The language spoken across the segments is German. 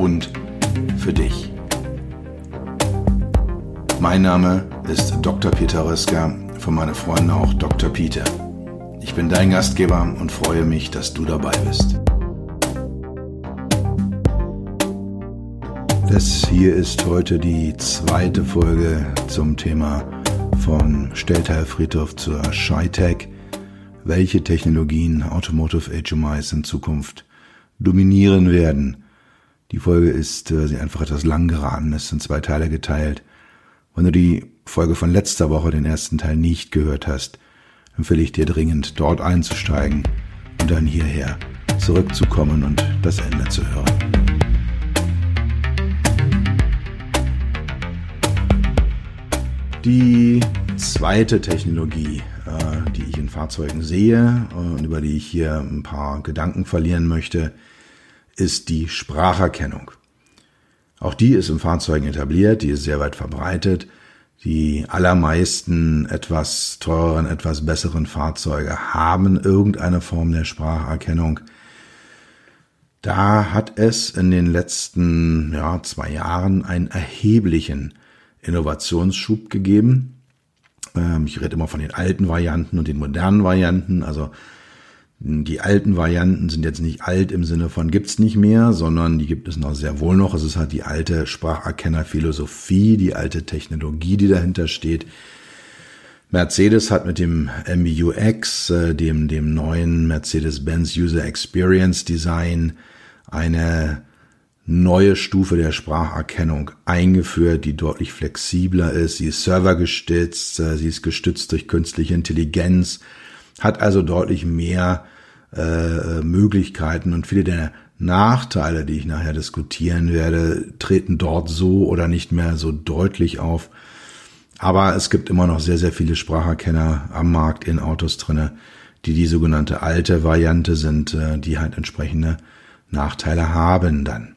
und für dich. Mein Name ist Dr. Peter Röska, von meinen Freunden auch Dr. Peter. Ich bin dein Gastgeber und freue mich, dass du dabei bist. Das hier ist heute die zweite Folge zum Thema von Stellteilfriedhof zur ShyTech. Welche Technologien Automotive HMIs in Zukunft dominieren werden? Die Folge ist äh, einfach etwas lang geraten, ist in zwei Teile geteilt. Wenn du die Folge von letzter Woche, den ersten Teil, nicht gehört hast, empfehle ich dir dringend, dort einzusteigen und dann hierher zurückzukommen und das Ende zu hören. Die zweite Technologie, äh, die ich in Fahrzeugen sehe und über die ich hier ein paar Gedanken verlieren möchte, ist die Spracherkennung. Auch die ist in Fahrzeugen etabliert, die ist sehr weit verbreitet. Die allermeisten etwas teureren, etwas besseren Fahrzeuge haben irgendeine Form der Spracherkennung. Da hat es in den letzten ja, zwei Jahren einen erheblichen Innovationsschub gegeben. Ähm, ich rede immer von den alten Varianten und den modernen Varianten. Also die alten Varianten sind jetzt nicht alt im Sinne von gibt's nicht mehr, sondern die gibt es noch sehr wohl noch. Es ist halt die alte Spracherkennerphilosophie, die alte Technologie, die dahinter steht. Mercedes hat mit dem MBUX, äh, dem, dem neuen Mercedes-Benz User Experience Design, eine neue Stufe der Spracherkennung eingeführt, die deutlich flexibler ist. Sie ist servergestützt, äh, sie ist gestützt durch künstliche Intelligenz, hat also deutlich mehr äh, Möglichkeiten und viele der Nachteile, die ich nachher diskutieren werde, treten dort so oder nicht mehr so deutlich auf. Aber es gibt immer noch sehr, sehr viele Spracherkenner am Markt in Autos drinne, die die sogenannte alte Variante sind, äh, die halt entsprechende Nachteile haben dann.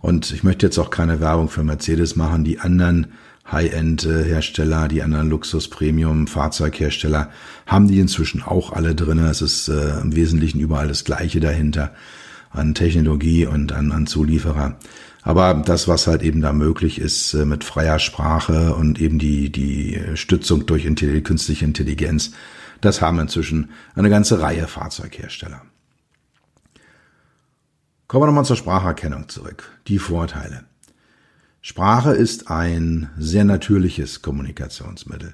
Und ich möchte jetzt auch keine Werbung für Mercedes machen. Die anderen High-End-Hersteller, die anderen Luxus-Premium-Fahrzeughersteller haben die inzwischen auch alle drin. Es ist äh, im Wesentlichen überall das Gleiche dahinter an Technologie und an, an Zulieferer. Aber das, was halt eben da möglich ist äh, mit freier Sprache und eben die, die Stützung durch künstliche Intelligenz, das haben inzwischen eine ganze Reihe Fahrzeughersteller. Kommen wir nochmal zur Spracherkennung zurück. Die Vorteile. Sprache ist ein sehr natürliches Kommunikationsmittel.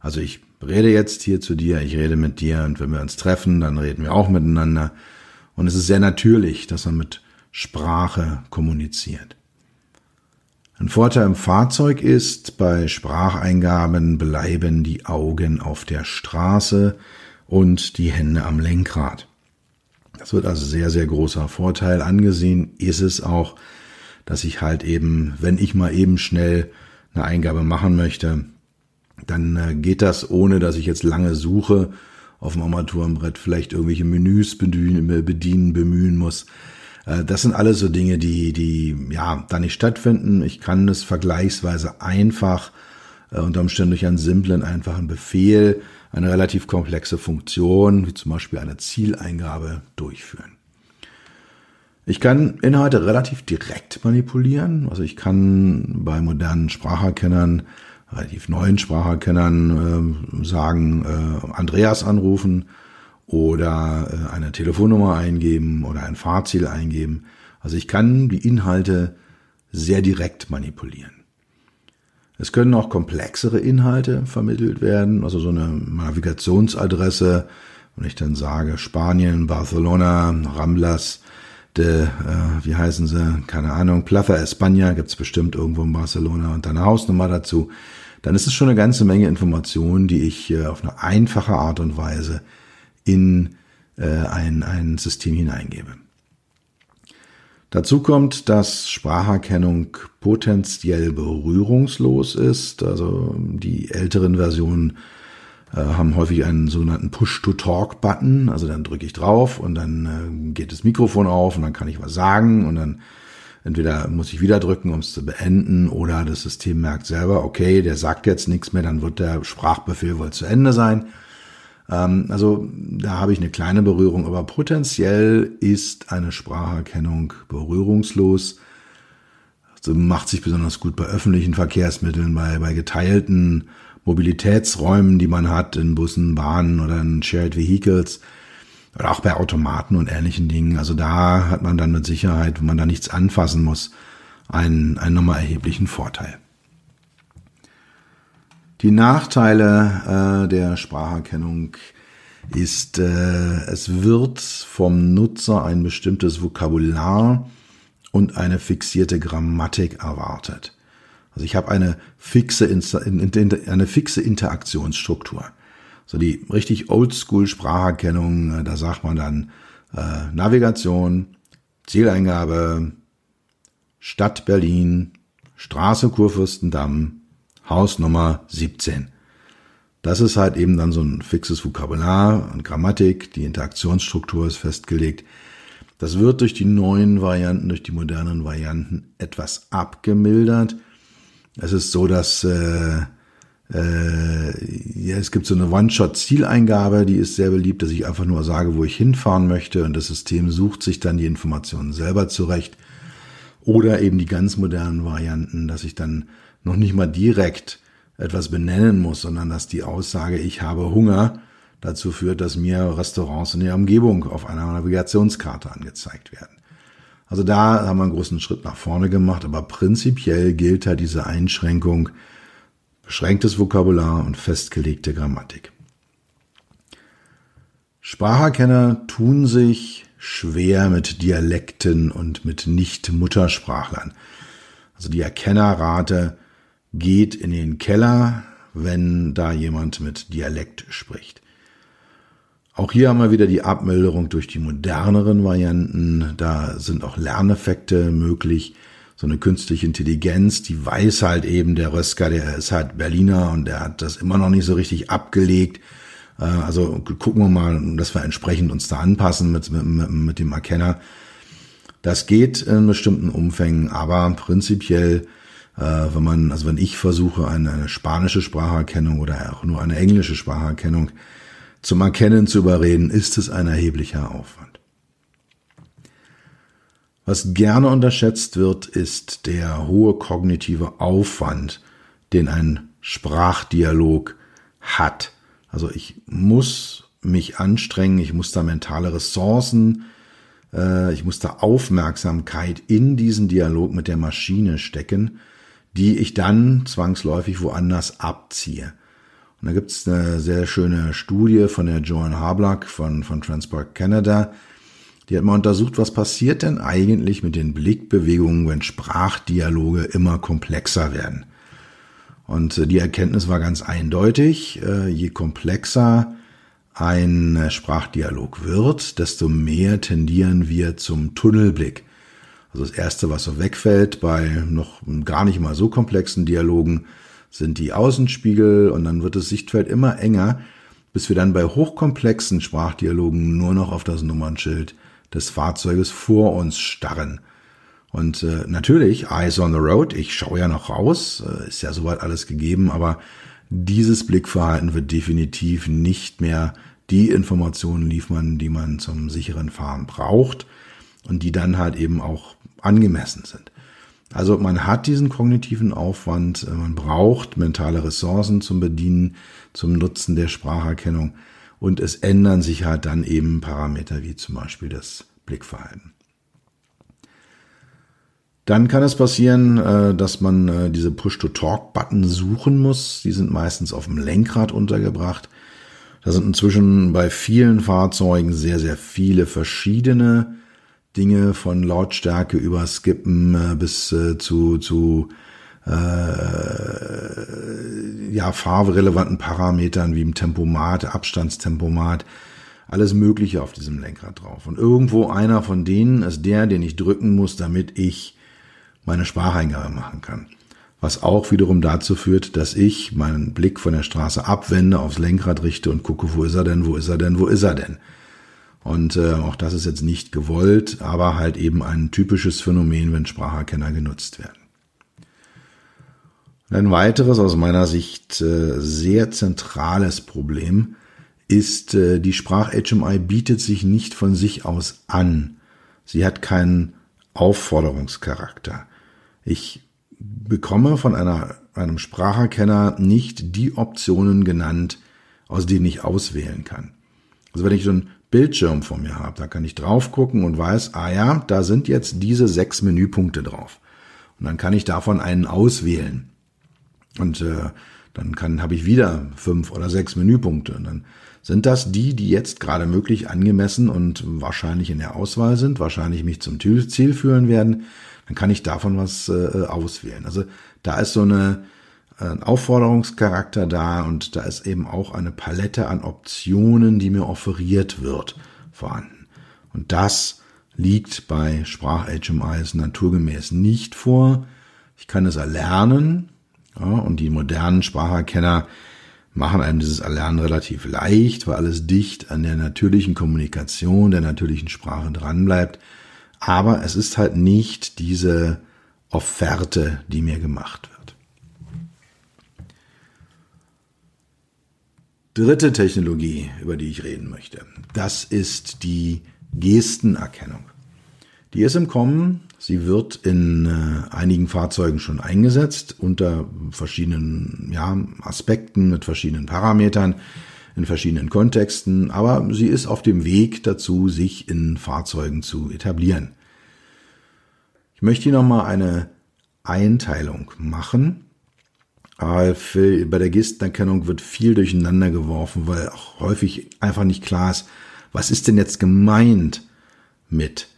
Also ich rede jetzt hier zu dir, ich rede mit dir und wenn wir uns treffen, dann reden wir auch miteinander. Und es ist sehr natürlich, dass man mit Sprache kommuniziert. Ein Vorteil im Fahrzeug ist, bei Spracheingaben bleiben die Augen auf der Straße und die Hände am Lenkrad. Das wird also sehr, sehr großer Vorteil angesehen, ist es auch, dass ich halt eben, wenn ich mal eben schnell eine Eingabe machen möchte, dann äh, geht das ohne, dass ich jetzt lange suche auf dem Armaturenbrett, vielleicht irgendwelche Menüs bedienen, bedienen bemühen muss. Äh, das sind alles so Dinge, die, die ja da nicht stattfinden. Ich kann es vergleichsweise einfach äh, unter Umständen durch einen simplen, einfachen Befehl eine relativ komplexe Funktion, wie zum Beispiel eine Zieleingabe, durchführen. Ich kann Inhalte relativ direkt manipulieren. Also ich kann bei modernen Spracherkennern, relativ neuen Spracherkennern äh, sagen, äh, Andreas anrufen oder äh, eine Telefonnummer eingeben oder ein Fahrziel eingeben. Also ich kann die Inhalte sehr direkt manipulieren. Es können auch komplexere Inhalte vermittelt werden, also so eine Navigationsadresse, wenn ich dann sage Spanien, Barcelona, Ramblas, de, äh, wie heißen sie, keine Ahnung, Plaza España gibt's bestimmt irgendwo in Barcelona und dann eine Hausnummer dazu, dann ist es schon eine ganze Menge Informationen, die ich äh, auf eine einfache Art und Weise in äh, ein, ein System hineingebe. Dazu kommt, dass Spracherkennung potenziell berührungslos ist. Also die älteren Versionen äh, haben häufig einen sogenannten Push-to-Talk-Button. Also dann drücke ich drauf und dann äh, geht das Mikrofon auf und dann kann ich was sagen und dann entweder muss ich wieder drücken, um es zu beenden, oder das System merkt selber, okay, der sagt jetzt nichts mehr, dann wird der Sprachbefehl wohl zu Ende sein. Ähm, also da habe ich eine kleine Berührung, aber potenziell ist eine Spracherkennung berührungslos. Also macht sich besonders gut bei öffentlichen Verkehrsmitteln, bei, bei geteilten Mobilitätsräumen, die man hat, in Bussen, Bahnen oder in Shared Vehicles oder auch bei Automaten und ähnlichen Dingen. Also da hat man dann mit Sicherheit, wenn man da nichts anfassen muss, einen, einen nochmal erheblichen Vorteil. Die Nachteile äh, der Spracherkennung ist, äh, es wird vom Nutzer ein bestimmtes Vokabular und eine fixierte Grammatik erwartet. Also ich habe eine fixe, eine fixe Interaktionsstruktur. So die richtig Oldschool-Spracherkennung, äh, da sagt man dann äh, Navigation, Zieleingabe, Stadt Berlin, Straße Kurfürstendamm, Hausnummer 17. Das ist halt eben dann so ein fixes Vokabular und Grammatik, die Interaktionsstruktur ist festgelegt. Das wird durch die neuen Varianten, durch die modernen Varianten etwas abgemildert. Es ist so, dass äh, äh, ja, es gibt so eine One-Shot-Zieleingabe, die ist sehr beliebt, dass ich einfach nur sage, wo ich hinfahren möchte und das System sucht sich dann die Informationen selber zurecht. Oder eben die ganz modernen Varianten, dass ich dann noch nicht mal direkt etwas benennen muss, sondern dass die Aussage, ich habe Hunger, dazu führt, dass mir Restaurants in der Umgebung auf einer Navigationskarte angezeigt werden. Also da haben wir einen großen Schritt nach vorne gemacht, aber prinzipiell gilt halt diese Einschränkung, beschränktes Vokabular und festgelegte Grammatik. Spracherkenner tun sich schwer mit Dialekten und mit Nicht-Muttersprachlern. Also die Erkennerrate geht in den Keller, wenn da jemand mit Dialekt spricht. Auch hier haben wir wieder die Abmilderung durch die moderneren Varianten. Da sind auch Lerneffekte möglich. So eine künstliche Intelligenz, die weiß halt eben, der Rösker, der ist halt Berliner und der hat das immer noch nicht so richtig abgelegt. Äh, also gucken wir mal, dass wir entsprechend uns da anpassen mit, mit, mit dem Erkenner. Das geht in bestimmten Umfängen, aber prinzipiell äh, wenn man, also wenn ich versuche, eine, eine spanische Spracherkennung oder auch nur eine englische Spracherkennung zum Erkennen zu überreden, ist es ein erheblicher Aufwand. Was gerne unterschätzt wird, ist der hohe kognitive Aufwand, den ein Sprachdialog hat. Also ich muss mich anstrengen, ich muss da mentale Ressourcen, äh, ich muss da Aufmerksamkeit in diesen Dialog mit der Maschine stecken die ich dann zwangsläufig woanders abziehe. Und da gibt es eine sehr schöne Studie von der Joan Hablack von, von Transport Canada. Die hat mal untersucht, was passiert denn eigentlich mit den Blickbewegungen, wenn Sprachdialoge immer komplexer werden. Und äh, die Erkenntnis war ganz eindeutig, äh, je komplexer ein Sprachdialog wird, desto mehr tendieren wir zum Tunnelblick. Also das Erste, was so wegfällt bei noch gar nicht mal so komplexen Dialogen, sind die Außenspiegel und dann wird das Sichtfeld immer enger, bis wir dann bei hochkomplexen Sprachdialogen nur noch auf das Nummernschild des Fahrzeuges vor uns starren. Und äh, natürlich, Eyes on the Road, ich schaue ja noch raus, äh, ist ja soweit alles gegeben, aber dieses Blickverhalten wird definitiv nicht mehr die Informationen liefern, die man zum sicheren Fahren braucht und die dann halt eben auch angemessen sind. Also man hat diesen kognitiven Aufwand, äh, man braucht mentale Ressourcen zum Bedienen, zum Nutzen der Spracherkennung und es ändern sich halt dann eben Parameter wie zum Beispiel das Blickverhalten. Dann kann es passieren, äh, dass man äh, diese Push-to-Talk-Button suchen muss. Die sind meistens auf dem Lenkrad untergebracht. Da sind inzwischen bei vielen Fahrzeugen sehr, sehr viele verschiedene Dinge von Lautstärke über Skippen äh, bis äh, zu, zu äh, ja, farberelevanten Parametern wie im Tempomat, Abstandstempomat. alles Mögliche auf diesem Lenkrad drauf. Und irgendwo einer von denen ist der, den ich drücken muss, damit ich meine Spracheingabe machen kann. Was auch wiederum dazu führt, dass ich meinen Blick von der Straße abwende, aufs Lenkrad richte und gucke, wo ist er denn, wo ist er denn, wo ist er denn. Und äh, auch das ist jetzt nicht gewollt, aber halt eben ein typisches Phänomen, wenn Spracherkenner genutzt werden. Ein weiteres aus meiner Sicht äh, sehr zentrales Problem ist, äh, die Sprach-HMI bietet sich nicht von sich aus an. Sie hat keinen Aufforderungscharakter. Ich bekomme von einer, einem Spracherkenner nicht die Optionen genannt, aus denen ich auswählen kann. Also wenn ich so einen Bildschirm vor mir habe, da kann ich drauf gucken und weiß, ah ja, da sind jetzt diese sechs Menüpunkte drauf. Und dann kann ich davon einen auswählen. Und äh, dann kann habe ich wieder fünf oder sechs Menüpunkte. Und dann sind das die, die jetzt gerade möglich angemessen und wahrscheinlich in der Auswahl sind, wahrscheinlich mich zum Ziel führen werden, dann kann ich davon was äh, auswählen. Also da ist so eine ein Aufforderungscharakter da und da ist eben auch eine Palette an Optionen, die mir offeriert wird, vorhanden. Und das liegt bei Sprach-HMIs naturgemäß nicht vor. Ich kann es erlernen ja, und die modernen Spracherkenner machen einem dieses Erlernen relativ leicht, weil alles dicht an der natürlichen Kommunikation, der natürlichen Sprache dranbleibt. Aber es ist halt nicht diese Offerte, die mir gemacht wird. Dritte Technologie, über die ich reden möchte, das ist die Gestenerkennung. Die ist im Kommen, Sie wird in äh, einigen Fahrzeugen schon eingesetzt unter verschiedenen ja, Aspekten mit verschiedenen Parametern in verschiedenen Kontexten, aber sie ist auf dem Weg dazu, sich in Fahrzeugen zu etablieren. Ich möchte hier nochmal eine Einteilung machen. Bei der Gestenerkennung wird viel durcheinander geworfen, weil auch häufig einfach nicht klar ist, was ist denn jetzt gemeint mit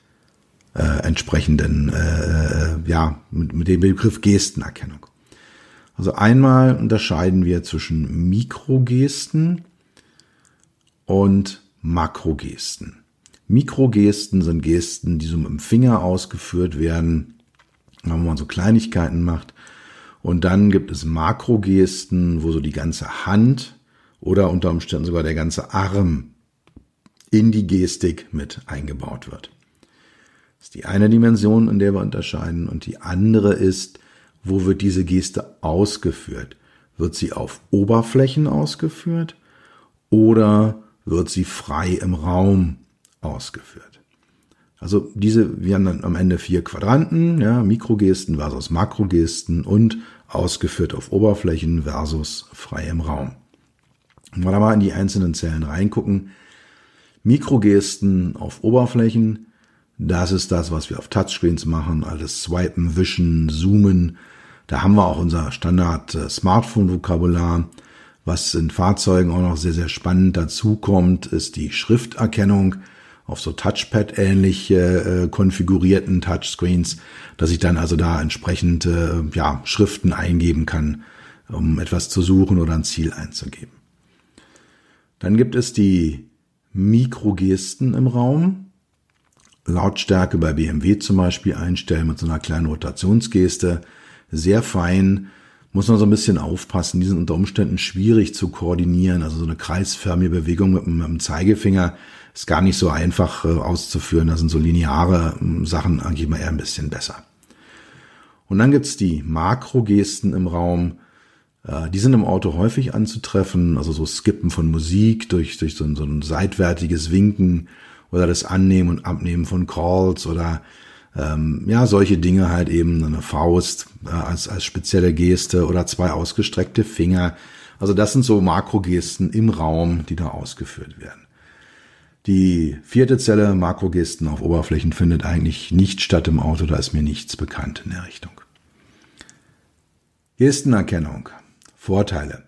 äh, entsprechenden, äh, äh, ja, mit, mit dem Begriff Gestenerkennung. Also einmal unterscheiden wir zwischen Mikrogesten und Makrogesten. Mikrogesten sind Gesten, die so mit dem Finger ausgeführt werden, wenn man so Kleinigkeiten macht. Und dann gibt es Makrogesten, wo so die ganze Hand oder unter Umständen sogar der ganze Arm in die Gestik mit eingebaut wird. Das ist die eine Dimension, in der wir unterscheiden. Und die andere ist, wo wird diese Geste ausgeführt? Wird sie auf Oberflächen ausgeführt oder wird sie frei im Raum ausgeführt? Also diese, wir haben dann am Ende vier Quadranten, ja, Mikrogesten versus Makrogesten und ausgeführt auf Oberflächen versus frei im Raum. Wenn wir da mal in die einzelnen Zellen reingucken, Mikrogesten auf Oberflächen, das ist das, was wir auf Touchscreens machen, alles swipen, wischen, zoomen. Da haben wir auch unser Standard äh, Smartphone-Vokabular. Was in Fahrzeugen auch noch sehr, sehr spannend dazu kommt, ist die Schrifterkennung auf so Touchpad-ähnlich äh, konfigurierten Touchscreens, dass ich dann also da entsprechend äh, ja, Schriften eingeben kann, um etwas zu suchen oder ein Ziel einzugeben. Dann gibt es die Mikrogesten im Raum. Lautstärke bei BMW zum Beispiel einstellen mit so einer kleinen Rotationsgeste. Sehr fein. Muss man so ein bisschen aufpassen. Die sind unter Umständen schwierig zu koordinieren. Also so eine kreisförmige Bewegung mit, mit dem Zeigefinger ist gar nicht so einfach äh, auszuführen. Da sind so lineare äh, Sachen eigentlich mal eher ein bisschen besser. Und dann gibt's die Makrogesten im Raum. Äh, die sind im Auto häufig anzutreffen, also so Skippen von Musik durch, durch so ein, so ein seitwärtiges Winken oder das Annehmen und Abnehmen von Calls oder ähm, ja, solche Dinge halt eben eine Faust äh, als, als spezielle Geste oder zwei ausgestreckte Finger. Also das sind so Makrogesten im Raum, die da ausgeführt werden. Die vierte Zelle, Makrogesten auf Oberflächen, findet eigentlich nicht statt im Auto, da ist mir nichts bekannt in der Richtung. Gestenerkennung. Vorteile.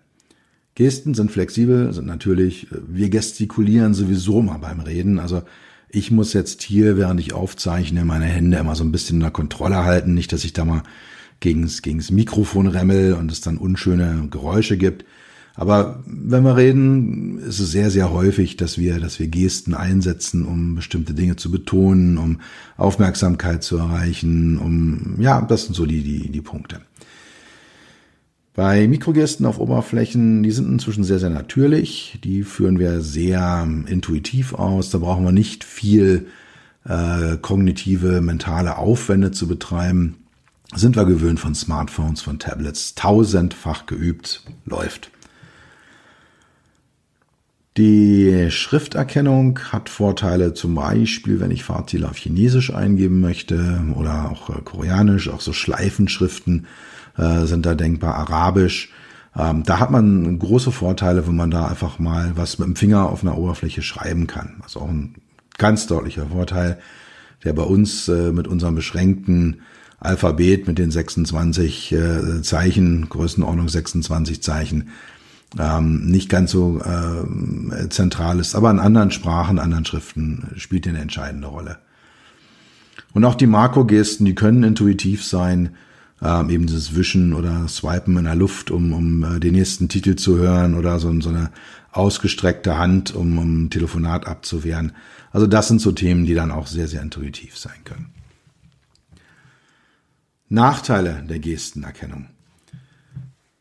Gesten sind flexibel, sind natürlich, wir gestikulieren sowieso mal beim Reden. Also ich muss jetzt hier, während ich aufzeichne, meine Hände immer so ein bisschen in der Kontrolle halten. Nicht, dass ich da mal gegens, gegens Mikrofon remmel und es dann unschöne Geräusche gibt. Aber wenn wir reden, ist es sehr, sehr häufig, dass wir, dass wir Gesten einsetzen, um bestimmte Dinge zu betonen, um Aufmerksamkeit zu erreichen, um, ja, das sind so die, die, die Punkte. Bei Mikrogesten auf Oberflächen, die sind inzwischen sehr, sehr natürlich. Die führen wir sehr intuitiv aus. Da brauchen wir nicht viel äh, kognitive, mentale Aufwände zu betreiben. Sind wir gewöhnt von Smartphones, von Tablets. Tausendfach geübt, läuft. Die Schrifterkennung hat Vorteile, zum Beispiel, wenn ich Fahrziele auf Chinesisch eingeben möchte oder auch äh, Koreanisch, auch so Schleifenschriften äh, sind da denkbar, Arabisch. Ähm, da hat man große Vorteile, wenn man da einfach mal was mit dem Finger auf einer Oberfläche schreiben kann. Also auch ein ganz deutlicher Vorteil, der bei uns äh, mit unserem beschränkten Alphabet mit den 26 äh, Zeichen, Größenordnung 26 Zeichen, ähm, nicht ganz so äh, zentral ist, aber in anderen Sprachen, anderen Schriften spielt eine entscheidende Rolle. Und auch die Makrogesten, die können intuitiv sein, ähm, eben dieses Wischen oder Swipen in der Luft, um, um äh, den nächsten Titel zu hören oder so, so eine ausgestreckte Hand, um, um ein Telefonat abzuwehren. Also das sind so Themen, die dann auch sehr, sehr intuitiv sein können. Nachteile der Gestenerkennung.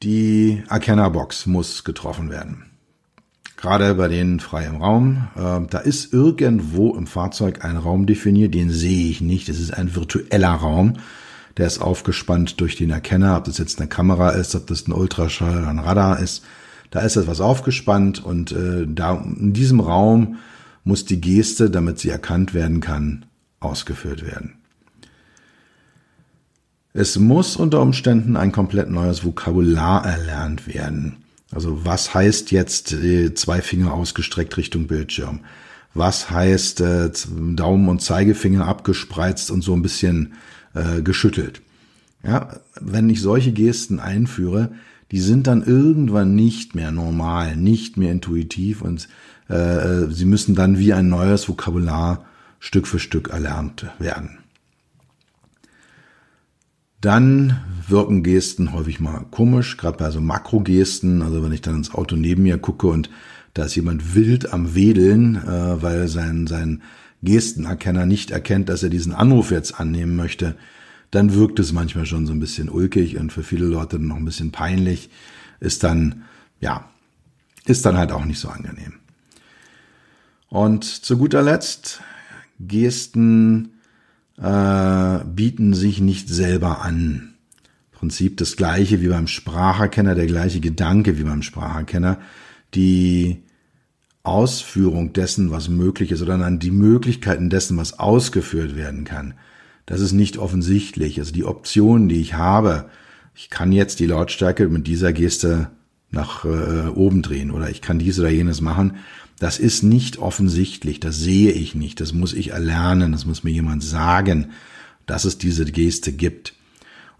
Die Erkennerbox muss getroffen werden. Gerade bei denen frei im Raum. Äh, da ist irgendwo im Fahrzeug ein Raum definiert, den sehe ich nicht. Es ist ein virtueller Raum. Der ist aufgespannt durch den Erkenner, ob das jetzt eine Kamera ist, ob das ein Ultraschall oder ein Radar ist. Da ist etwas aufgespannt und äh, da in diesem Raum muss die Geste, damit sie erkannt werden kann, ausgeführt werden. Es muss unter Umständen ein komplett neues Vokabular erlernt werden. Also was heißt jetzt äh, zwei Finger ausgestreckt Richtung Bildschirm? Was heißt äh, Daumen und Zeigefinger abgespreizt und so ein bisschen äh, geschüttelt? Ja, wenn ich solche Gesten einführe, die sind dann irgendwann nicht mehr normal, nicht mehr intuitiv und äh, äh sie müssen dann wie ein neues Vokabular Stück für Stück erlernt werden. Dann wirken Gesten häufig mal komisch, gerade bei so Makrogesten. Also wenn ich dann ins Auto neben mir gucke und da ist jemand wild am Wedeln, äh, weil sein, sein Gestenerkenner nicht erkennt, dass er diesen Anruf jetzt annehmen möchte, dann wirkt es manchmal schon so ein bisschen ulkig und für viele Leute noch ein bisschen peinlich. Ist dann, ja, ist dann halt auch nicht so angenehm. Und zu guter Letzt, Gesten äh, bieten sich nicht selber an. Prinzip das gleiche wie beim Spracherkenner, der gleiche Gedanke wie beim Spracherkenner. Die Ausführung dessen, was möglich ist, oder dann die Möglichkeiten dessen, was ausgeführt werden kann. Das ist nicht offensichtlich. Also die Optionen, die ich habe, ich kann jetzt die Lautstärke mit dieser Geste nach äh, oben drehen oder ich kann dies oder jenes machen. Das ist nicht offensichtlich, das sehe ich nicht, das muss ich erlernen, das muss mir jemand sagen, dass es diese Geste gibt.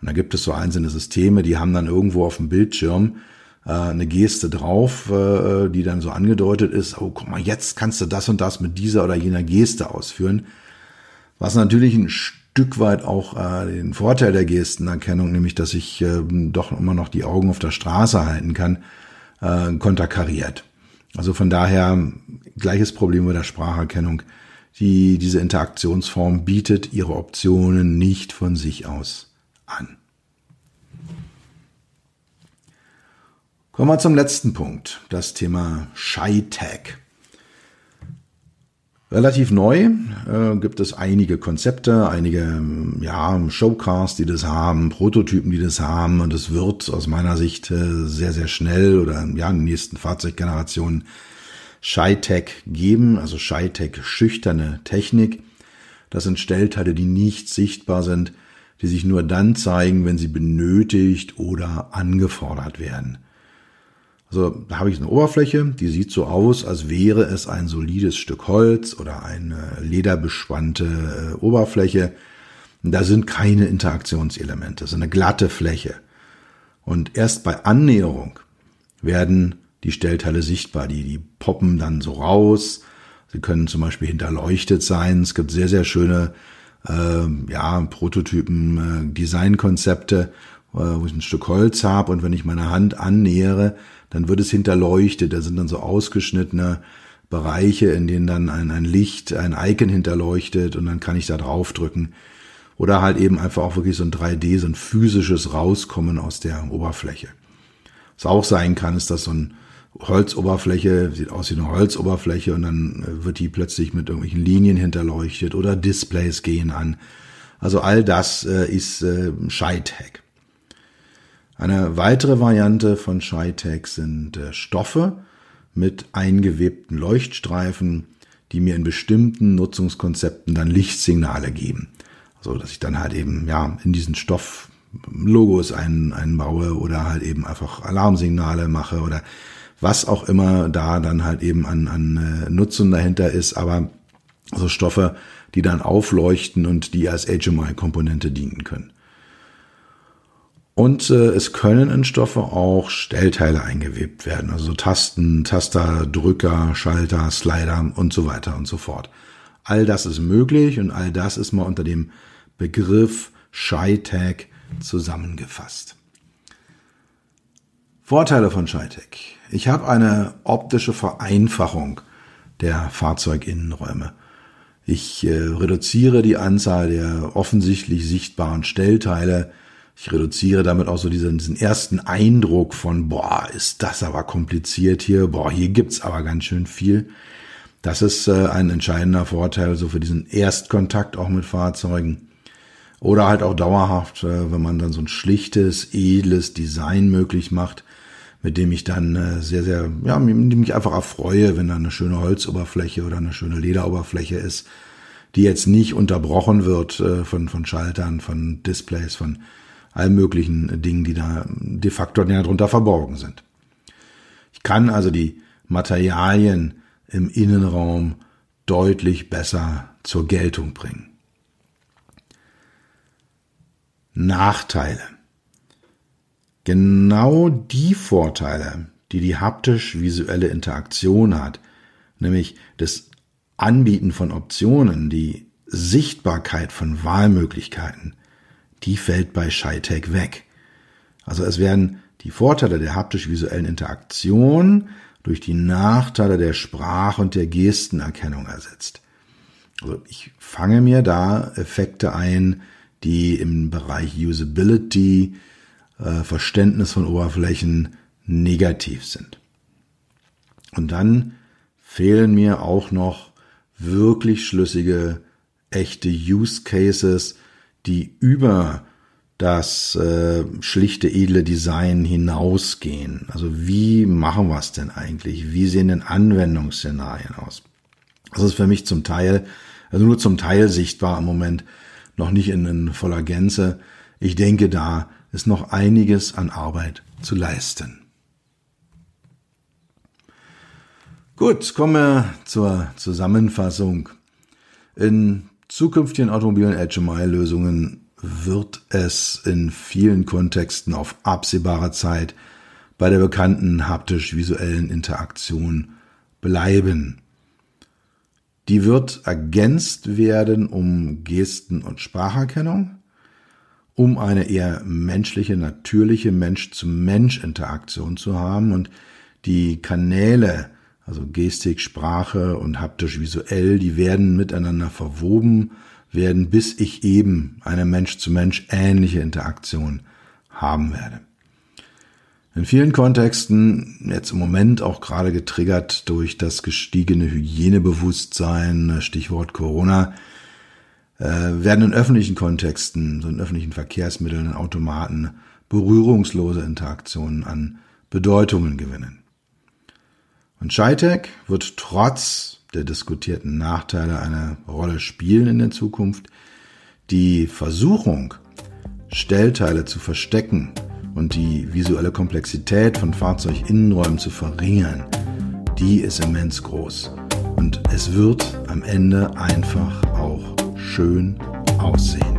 Und da gibt es so einzelne Systeme, die haben dann irgendwo auf dem Bildschirm äh, eine Geste drauf, äh, die dann so angedeutet ist, oh guck mal, jetzt kannst du das und das mit dieser oder jener Geste ausführen. Was natürlich ein Stück weit auch äh, den Vorteil der Gestenerkennung, nämlich dass ich äh, doch immer noch die Augen auf der Straße halten kann, äh, konterkariert. Also von daher gleiches Problem mit der Spracherkennung. Die, diese Interaktionsform bietet ihre Optionen nicht von sich aus an. Kommen wir zum letzten Punkt, das Thema Shy-Tag. Relativ neu äh, gibt es einige Konzepte, einige ja, Showcasts, die das haben, Prototypen, die das haben und es wird aus meiner Sicht äh, sehr, sehr schnell oder ja, in den nächsten Fahrzeuggenerationen Shy-Tech geben, also Shy-Tech schüchterne Technik. Das sind Stellteile, die nicht sichtbar sind, die sich nur dann zeigen, wenn sie benötigt oder angefordert werden. Also da habe ich eine Oberfläche, die sieht so aus, als wäre es ein solides Stück Holz oder eine lederbespannte äh, Oberfläche. Da sind keine Interaktionselemente, es ist eine glatte Fläche. Und erst bei Annäherung werden die Stellteile sichtbar, die, die poppen dann so raus. Sie können zum Beispiel hinterleuchtet sein. Es gibt sehr, sehr schöne äh, ja, Prototypen, äh, Designkonzepte, äh, wo ich ein Stück Holz habe und wenn ich meine Hand annähere, dann wird es hinterleuchtet. Da sind dann so ausgeschnittene Bereiche, in denen dann ein, ein Licht, ein Icon hinterleuchtet und dann kann ich da draufdrücken. Oder halt eben einfach auch wirklich so ein 3D, so ein physisches Rauskommen aus der Oberfläche. Was auch sein kann, ist, dass so ein Holzoberfläche, sieht aus wie eine Holzoberfläche und dann äh, wird die plötzlich mit irgendwelchen Linien hinterleuchtet oder Displays gehen an. Also all das äh, ist äh, ShyTag. Eine weitere Variante von ShyTag sind äh, Stoffe mit eingewebten Leuchtstreifen, die mir in bestimmten Nutzungskonzepten dann Lichtsignale geben. So dass ich dann halt eben ja in diesen Stoff Logos ein, einbaue oder halt eben einfach Alarmsignale mache oder was auch immer da dann halt eben an, an äh, Nutzung dahinter ist, aber so Stoffe, die dann aufleuchten und die als HMI-Komponente dienen können. Und äh, es können in Stoffe auch Stellteile eingewebt werden, also Tasten, Taster, Drücker, Schalter, Slider und so weiter und so fort. All das ist möglich und all das ist mal unter dem Begriff ShyTag zusammengefasst. Vorteile von ShyTag. Ich habe eine optische Vereinfachung der Fahrzeuginnenräume. Ich äh, reduziere die Anzahl der offensichtlich sichtbaren Stellteile. Ich reduziere damit auch so diesen, diesen ersten Eindruck von, boah, ist das aber kompliziert hier, boah, hier gibt's aber ganz schön viel. Das ist äh, ein entscheidender Vorteil so für diesen Erstkontakt auch mit Fahrzeugen. Oder halt auch dauerhaft, äh, wenn man dann so ein schlichtes, edles Design möglich macht, mit dem ich dann äh, sehr, sehr, ja, mich einfach erfreue, wenn da eine schöne Holzoberfläche oder eine schöne Lederoberfläche ist, die jetzt nicht unterbrochen wird äh, von, von Schaltern, von Displays, von allen möglichen Dingen, die da de facto näher drunter verborgen sind. Ich kann also die Materialien im Innenraum deutlich besser zur Geltung bringen. Nachteile. Genau die Vorteile, die die haptisch-visuelle Interaktion hat, nämlich das Anbieten von Optionen, die Sichtbarkeit von Wahlmöglichkeiten, die fällt bei ShyTag weg. Also es werden die Vorteile der haptisch-visuellen Interaktion durch die Nachteile der Sprach- und der Gestenerkennung ersetzt. Also ich fange mir da Effekte ein, die im Bereich Usability, äh, Verständnis von Oberflächen negativ sind. Und dann fehlen mir auch noch wirklich schlüssige, echte Use Cases, die über das äh, schlichte, edle Design hinausgehen. Also wie machen wir es denn eigentlich? Wie sehen denn Anwendungsszenarien aus? Das ist für mich zum Teil, also nur zum Teil sichtbar im Moment, noch nicht in, in voller Gänze. Ich denke, da ist noch einiges an Arbeit zu leisten. Gut, kommen wir zur Zusammenfassung. In zukünftigen automobilen HMI-Lösungen wird es in vielen Kontexten auf absehbare Zeit bei der bekannten haptisch-visuellen Interaktion bleiben. Die wird ergänzt werden um Gesten- und Spracherkennung, um eine eher menschliche, natürliche Mensch-zu-Mensch-Interaktion zu haben und die Kanäle, also Gestik, Sprache und haptisch-visuell, die werden miteinander verwoben werden, bis ich eben eine Mensch-zu-Mensch ähnliche Interaktion haben werde. In vielen Kontexten, jetzt im Moment auch gerade getriggert durch das gestiegene Hygienebewusstsein, Stichwort Corona, äh, werden in öffentlichen Kontexten, so in öffentlichen Verkehrsmitteln, in Automaten, berührungslose Interaktionen an Bedeutungen gewinnen. Und ShyTech wird trotz der diskutierten Nachteile eine Rolle spielen in der Zukunft. Die Versuchung, Stellteile zu verstecken und die visuelle Komplexität von Fahrzeuginnenräumen zu verringern, die ist immens groß. Und es wird am Ende einfach auch schön aussehen.